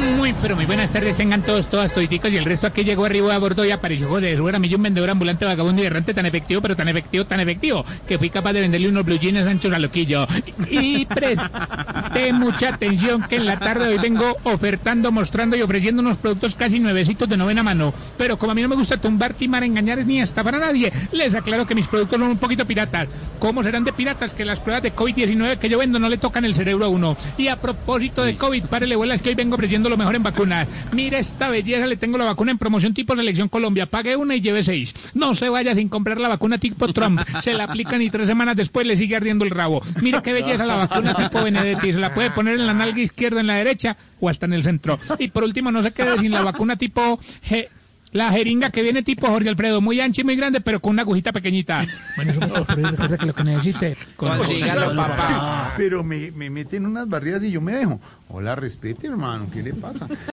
Muy, pero muy buenas tardes, tengan todos, todas, toditicos, y el resto aquí llegó arriba a bordo y apareció José Jesús Aramillo, un vendedor ambulante, vagabundo y errante tan efectivo, pero tan efectivo, tan efectivo, que fui capaz de venderle unos blue jeans a Sancho Loquillo. Y preste mucha atención que en la tarde de hoy vengo ofertando, mostrando y ofreciendo unos productos casi nuevecitos de novena mano. Pero como a mí no me gusta tumbar, timar, engañar ni hasta para nadie, les aclaro que mis productos son un poquito piratas. ¿Cómo serán de piratas que las pruebas de COVID-19 que yo vendo no le tocan el cerebro a uno? Y a propósito de COVID, párele bolas que hoy vengo ofreciendo lo mejor en vacunas. Mire esta belleza, le tengo la vacuna en promoción tipo Selección Colombia. Pague una y lleve seis. No se vaya sin comprar la vacuna tipo Trump. Se la aplican y tres semanas después le sigue ardiendo el rabo. Mire qué belleza la vacuna tipo Benedetti. La puede poner en la nalga izquierda, en la derecha o hasta en el centro. Y por último, no se quede sin la vacuna tipo G la jeringa que viene tipo Jorge Alfredo, muy ancha y muy grande, pero con una agujita pequeñita. Bueno, eso pero recuerda que lo que necesite. Consígalo, papá. Pero me, me meten unas barridas y yo me dejo. Hola, respete, hermano. ¿Qué le pasa?